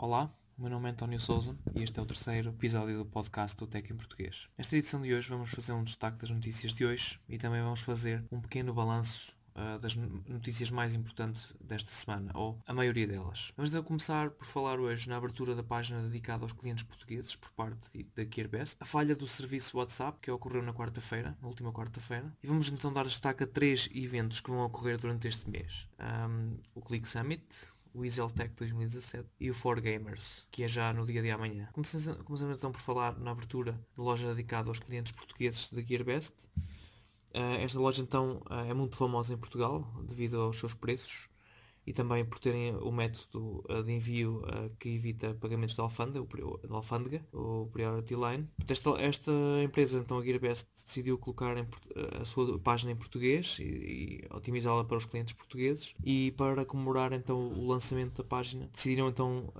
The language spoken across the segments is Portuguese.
Olá, meu nome é António Souza e este é o terceiro episódio do podcast do Tech em Português. Nesta edição de hoje vamos fazer um destaque das notícias de hoje e também vamos fazer um pequeno balanço uh, das notícias mais importantes desta semana, ou a maioria delas. Vamos então começar por falar hoje na abertura da página dedicada aos clientes portugueses por parte da GearBest, a falha do serviço WhatsApp que ocorreu na quarta-feira, na última quarta-feira, e vamos então dar destaque a três eventos que vão ocorrer durante este mês. Um, o Click Summit, o EasyTech 2017 e o 4Gamers, que é já no dia de amanhã. Começamos, começamos então por falar na abertura de loja dedicada aos clientes portugueses da GearBest. Uh, esta loja então uh, é muito famosa em Portugal devido aos seus preços e também por terem o método uh, de envio uh, que evita pagamentos de alfândega, de alfândega, o Priority Line. Esta, esta empresa, então a Gearbest, decidiu colocar em, a sua página em português e, e otimizá-la para os clientes portugueses e para comemorar então o lançamento da página, decidiram então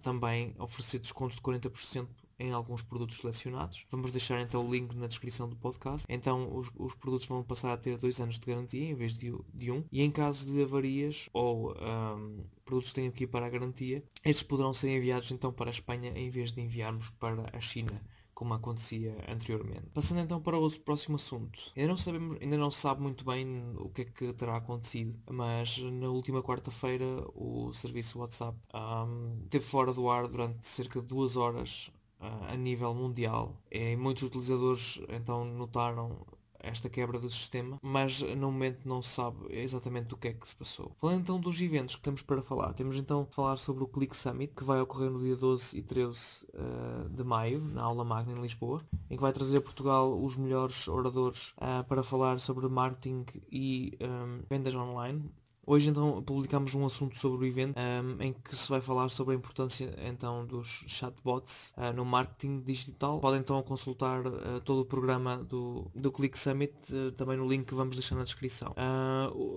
também oferecer descontos de 40% em alguns produtos selecionados. Vamos deixar então o link na descrição do podcast. Então os, os produtos vão passar a ter dois anos de garantia em vez de, de um. E em caso de avarias ou um, produtos que tenham que ir para a garantia, estes poderão ser enviados então para a Espanha em vez de enviarmos para a China como acontecia anteriormente. Passando então para o próximo assunto. Ainda não sabemos, ainda não se sabe muito bem o que é que terá acontecido, mas na última quarta-feira o serviço WhatsApp um, esteve fora do ar durante cerca de duas horas a nível mundial. E muitos utilizadores então notaram esta quebra do sistema, mas no momento não se sabe exatamente o que é que se passou. Falando então dos eventos que temos para falar, temos então falar sobre o Click Summit, que vai ocorrer no dia 12 e 13 uh, de maio, na Aula Magna em Lisboa, em que vai trazer a Portugal os melhores oradores uh, para falar sobre marketing e um, vendas online, Hoje então publicamos um assunto sobre o evento um, em que se vai falar sobre a importância então dos chatbots uh, no marketing digital. Podem então consultar uh, todo o programa do, do Click Summit, uh, também no link que vamos deixar na descrição.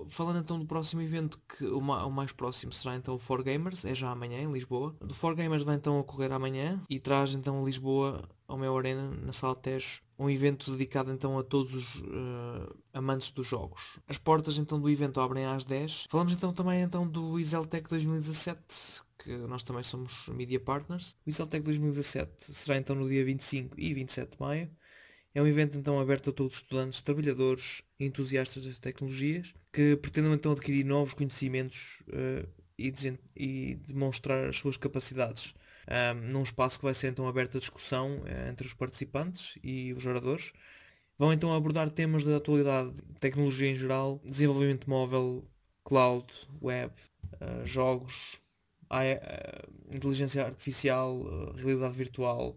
falando então do próximo evento, que o, ma o, mais próximo será então o 4Gamers, é já amanhã em Lisboa. O 4Gamers vai então ocorrer amanhã e traz então Lisboa ao meu Arena, na Sala Tejo, um evento dedicado então a todos os uh, amantes dos jogos. As portas então do evento abrem às 10. Falamos então também então do Iseltec 2017, que nós também somos media partners. O Iseltec 2017 será então no dia 25 e 27 de maio. É um evento então aberto a todos os estudantes, trabalhadores e entusiastas das tecnologias que pretendem então adquirir novos conhecimentos uh, e, e demonstrar as suas capacidades um, num espaço que vai ser então aberto a discussão uh, entre os participantes e os oradores. Vão então abordar temas da atualidade, tecnologia em geral, desenvolvimento móvel, cloud, web, uh, jogos, uh, inteligência artificial, realidade virtual,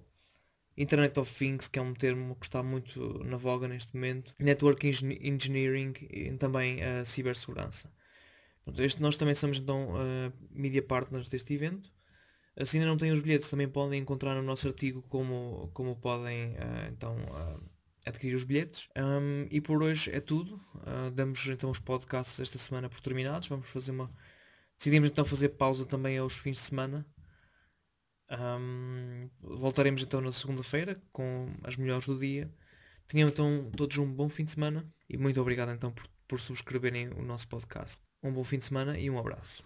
Internet of Things, que é um termo que está muito na voga neste momento, Network Engineering e também a cibersegurança. Este, nós também somos então uh, media partners deste evento se ainda não têm os bilhetes, também podem encontrar no nosso artigo como, como podem uh, então uh, adquirir os bilhetes. Um, e por hoje é tudo. Uh, damos então os podcasts esta semana por terminados. Vamos fazer uma. Decidimos então fazer pausa também aos fins de semana. Um, voltaremos então na segunda-feira com as melhores do dia. Tenham então todos um bom fim de semana e muito obrigado então por, por subscreverem o nosso podcast. Um bom fim de semana e um abraço.